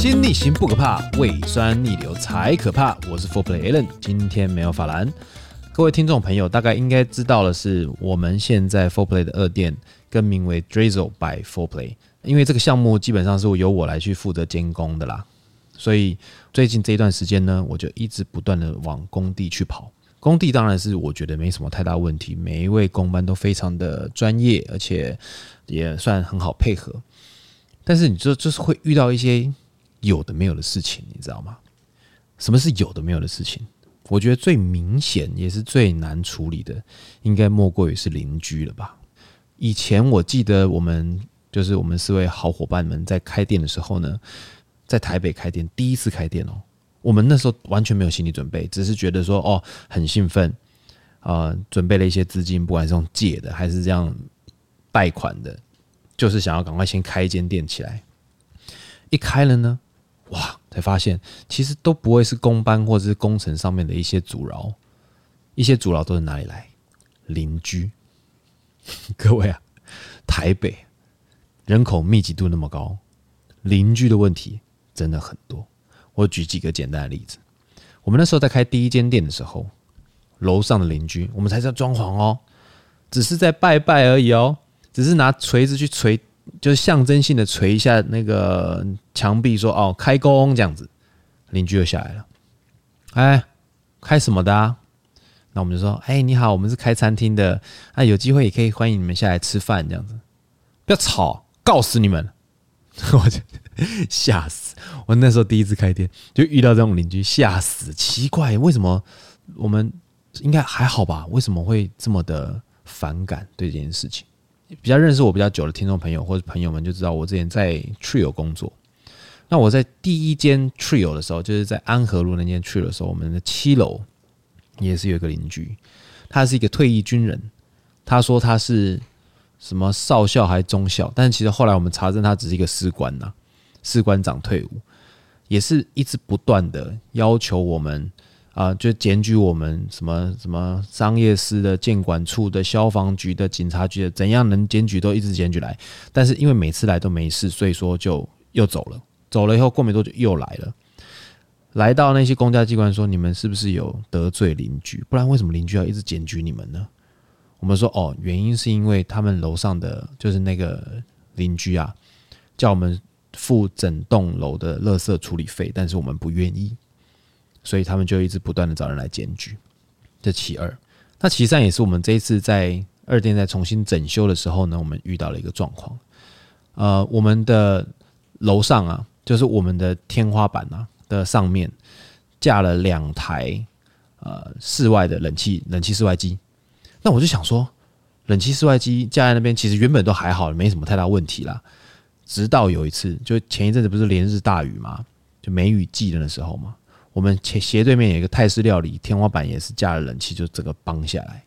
心逆行不可怕，胃酸逆流才可怕。我是 Four Play Allen，今天没有法兰。各位听众朋友，大概应该知道的是，我们现在 Four Play 的二店更名为 Drizzle by Four Play，因为这个项目基本上是由我来去负责监工的啦。所以最近这一段时间呢，我就一直不断的往工地去跑。工地当然是我觉得没什么太大问题，每一位工班都非常的专业，而且也算很好配合。但是你就就是会遇到一些有的没有的事情，你知道吗？什么是有的没有的事情？我觉得最明显也是最难处理的，应该莫过于是邻居了吧？以前我记得我们就是我们四位好伙伴们在开店的时候呢，在台北开店，第一次开店哦。我们那时候完全没有心理准备，只是觉得说哦，很兴奋，呃，准备了一些资金，不管是用借的还是这样贷款的，就是想要赶快先开一间店起来。一开了呢，哇，才发现其实都不会是工班或者是工程上面的一些阻挠，一些阻挠都是哪里来？邻居。各位啊，台北人口密集度那么高，邻居的问题真的很多。我举几个简单的例子。我们那时候在开第一间店的时候，楼上的邻居，我们才在装潢哦，只是在拜拜而已哦，只是拿锤子去锤，就是象征性的锤一下那个墙壁，说哦开工这样子，邻居就下来了。哎，开什么的啊？那我们就说，哎，你好，我们是开餐厅的，啊，有机会也可以欢迎你们下来吃饭这样子，不要吵，告死你们！我就吓死！我那时候第一次开店，就遇到这种邻居，吓死！奇怪，为什么我们应该还好吧？为什么会这么的反感对这件事情？比较认识我比较久的听众朋友或者朋友们就知道，我之前在 Trio 工作。那我在第一间 Trio 的时候，就是在安和路那间 Trio 的时候，我们的七楼也是有一个邻居，他是一个退役军人，他说他是。什么少校还是中校？但其实后来我们查证，他只是一个士官呐，士官长退伍，也是一直不断的要求我们啊、就检举我们什么什么商业司的、建管处的、消防局的、警察局的，怎样能检举都一直检举来。但是因为每次来都没事，所以说就又走了。走了以后过没多久又来了，来到那些公家机关说：“你们是不是有得罪邻居？不然为什么邻居要一直检举你们呢？”我们说哦，原因是因为他们楼上的就是那个邻居啊，叫我们付整栋楼的垃圾处理费，但是我们不愿意，所以他们就一直不断的找人来检举。这其二，那其三也是我们这一次在二店在重新整修的时候呢，我们遇到了一个状况。呃，我们的楼上啊，就是我们的天花板啊的上面架了两台呃室外的冷气冷气室外机。那我就想说，冷气室外机架在那边，其实原本都还好，没什么太大问题啦。直到有一次，就前一阵子不是连日大雨嘛，就梅雨季的那时候嘛，我们斜斜对面有一个泰式料理，天花板也是架了冷气，就整个崩下来，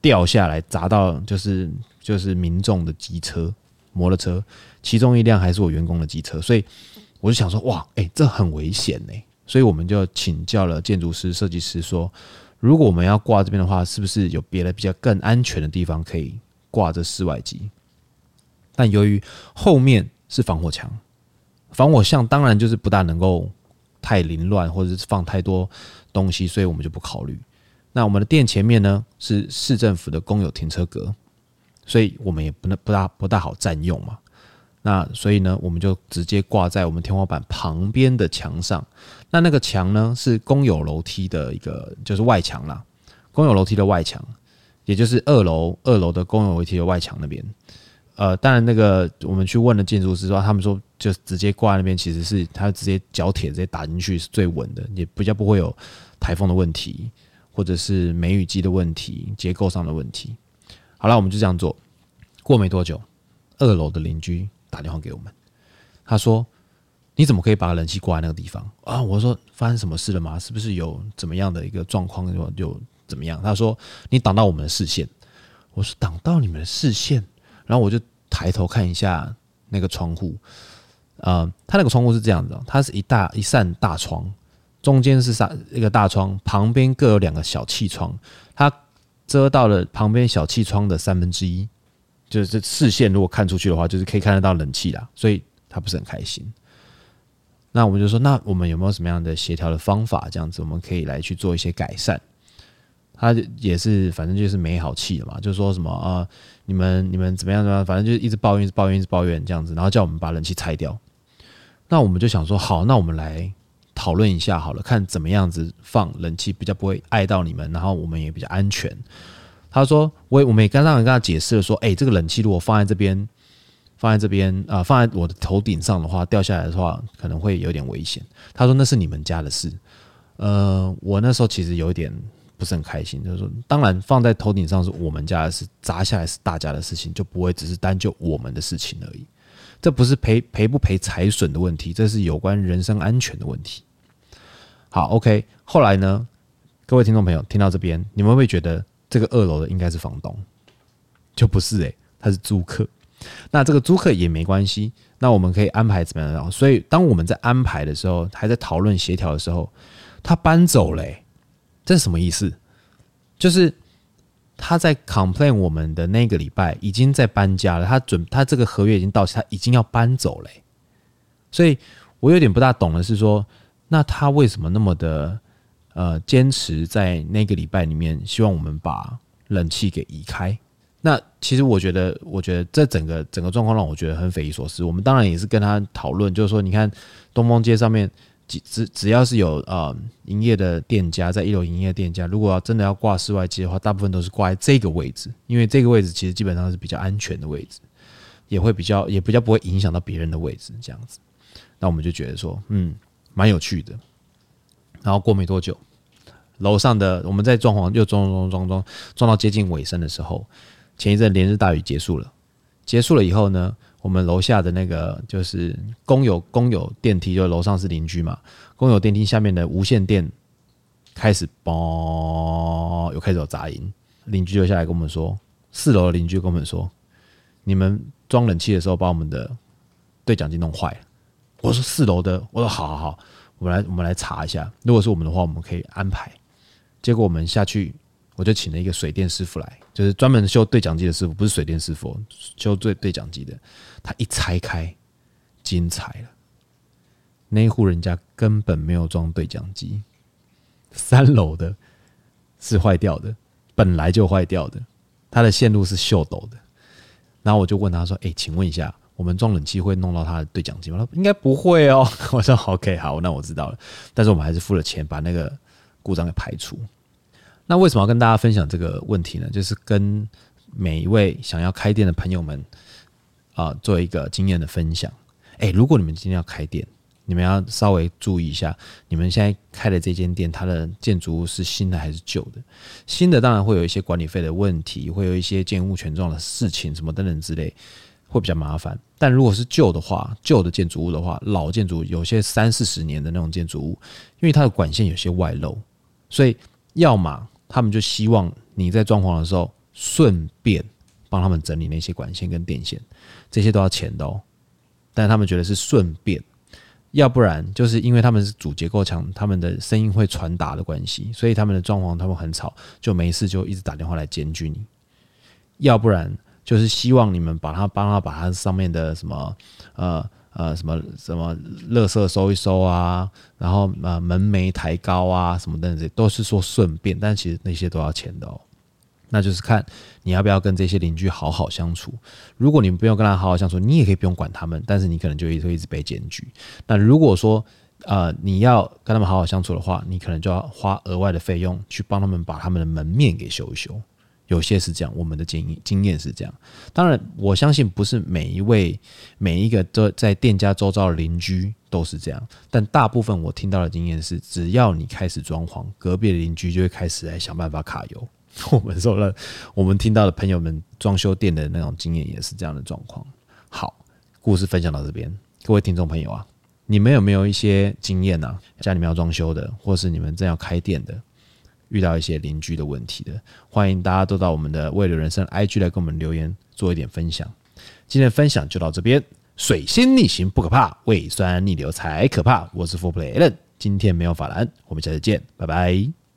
掉下来砸到就是就是民众的机车、摩托车，其中一辆还是我员工的机车，所以我就想说，哇，哎、这很危险呢、所以我们就请教了建筑师、设计师说。如果我们要挂这边的话，是不是有别的比较更安全的地方可以挂这室外机？但由于后面是防火墙，防火墙当然就是不大能够太凌乱，或者是放太多东西，所以我们就不考虑。那我们的店前面呢是市政府的公有停车格，所以我们也不能不大不大好占用嘛。那所以呢，我们就直接挂在我们天花板旁边的墙上。那那个墙呢，是公有楼梯的一个，就是外墙啦。公有楼梯的外墙，也就是二楼二楼的公有楼梯的外墙那边。呃，当然那个我们去问了建筑师说，他们说就直接挂在那边，其实是他直接角铁直接打进去是最稳的，也比较不会有台风的问题，或者是梅雨季的问题，结构上的问题。好了，我们就这样做。过没多久，二楼的邻居。打电话给我们，他说：“你怎么可以把冷气挂在那个地方啊？”我说：“发生什么事了吗？是不是有怎么样的一个状况？就就怎么样？”他说：“你挡到我们的视线。”我说：“挡到你们的视线。”然后我就抬头看一下那个窗户，呃，它那个窗户是这样的，它是一大一扇大窗，中间是三一个大窗，旁边各有两个小气窗，它遮到了旁边小气窗的三分之一。就是这视线，如果看出去的话，就是可以看得到冷气啦，所以他不是很开心。那我们就说，那我们有没有什么样的协调的方法？这样子我们可以来去做一些改善。他也是，反正就是没好气的嘛，就说什么啊、你们你们怎么样怎么样，反正就一直抱怨，一直抱怨，一直抱怨这样子，然后叫我们把冷气拆掉。那我们就想说，好，那我们来讨论一下好了，看怎么样子放冷气比较不会碍到你们，然后我们也比较安全。他说，我我们也刚刚跟他解释了，说，哎，这个冷气如果放在这边，放在这边啊、放在我的头顶上的话，掉下来的话可能会有点危险。他说那是你们家的事。呃，我那时候其实有点。不是很开心，就是说，当然放在头顶上是我们家的事，砸下来是大家的事情，就不会只是单就我们的事情而已。这不是赔赔不赔财损的问题，这是有关人身安全的问题。好，OK，后来呢，各位听众朋友听到这边，你们会不会觉得这个二楼的应该是房东？就不是诶、他是租客。那这个租客也没关系，那我们可以安排怎么样？所以当我们在安排的时候，还在讨论协调的时候，他搬走了、这是什么意思？就是他在 complain 我们的那个礼拜已经在搬家了，他准他这个合约已经到期，他已经要搬走了。所以我有点不大懂的是说，那他为什么那么的呃坚持在那个礼拜里面，希望我们把冷气给移开？那其实我觉得，我觉得这整个整个状况让我觉得很匪夷所思。我们当然也是跟他讨论，就是说，你看东风街上面。只只要是有呃营业的店家，在一楼营业的店家，如果要真的要挂室外机的话，大部分都是挂在这个位置，因为这个位置其实基本上是比较安全的位置，也会比较也比较不会影响到别人的位置这样子。那我们就觉得说，嗯，蛮有趣的。然后过没多久，楼上的我们在装潢又装装装装装到接近尾声的时候，前一阵连日大雨结束了，结束了以后呢，我们楼下的那个就是公有公有电梯，就楼上是邻居嘛。公有电梯下面的无线电开始嘣，又开始有杂音。邻居就下来跟我们说，四楼的邻居跟我们说，你们装冷气的时候把我们的对讲机弄坏了。我说四楼的，我说好好好，我们来我们来查一下。如果是我们的话，我们可以安排。结果我们下去。我就请了一个水电师傅来，就是专门修对讲机的师傅，不是水电师傅，修对对讲机的。他一拆开，精彩了。那一户人家根本没有装对讲机，三楼的是坏掉的，本来就坏掉的，它的线路是秀逗的。然后我就问他说：“哎，请问一下，我们装冷气会弄到他的对讲机吗？”他说：“应该不会哦。”我说：“OK，好，那我知道了。”但是我们还是付了钱，把那个故障给排除。那为什么要跟大家分享这个问题呢？就是跟每一位想要开店的朋友们啊，做一个经验的分享。诶，如果你们今天要开店，你们要稍微注意一下，你们现在开的这间店，它的建筑物是新的还是旧的？新的当然会有一些管理费的问题，会有一些建物权状的事情，什么等等之类，会比较麻烦。但如果是旧的话，旧的建筑物的话，老建筑有些三四十年的那种建筑物，因为它的管线有些外露，所以要么。他们就希望你在装潢的时候顺便帮他们整理那些管线跟电线，这些都要钱的哦。但他们觉得是顺便，要不然就是因为他们是主结构墙，他们的声音会传达的关系，所以他们的装潢他们很吵，就没事就一直打电话来检举你。要不然就是希望你们把他帮他把他上面的什么呃。呃，什么什么，垃圾收一收啊，然后呃，门楣抬高啊，什么等等，都是说顺便，但其实那些都要钱的哦。那就是看你要不要跟这些邻居好好相处。如果你不用跟他好好相处，你也可以不用管他们，但是你可能就一直一直被检举。那如果说呃你要跟他们好好相处的话，你可能就要花额外的费用去帮他们把他们的门面给修一修。有些是这样，我们的经验经验是这样。当然，我相信不是每一位、每一个都在店家周遭的邻居都是这样。但大部分我听到的经验是，只要你开始装潢，隔壁的邻居就会开始来想办法卡油。我们说了，我们听到的朋友们装修店的那种经验也是这样的状况。好，故事分享到这边，各位听众朋友啊，你们有没有一些经验呢？家里面要装修的，或是你们正要开店的？遇到一些邻居的问题的，欢迎大家都到我们的未留人生 IG 来跟我们留言，做一点分享。今天的分享就到这边，水星逆行不可怕，胃酸逆流才可怕。我是 Fourplay Allen，今天没有法兰，我们下次见，拜拜。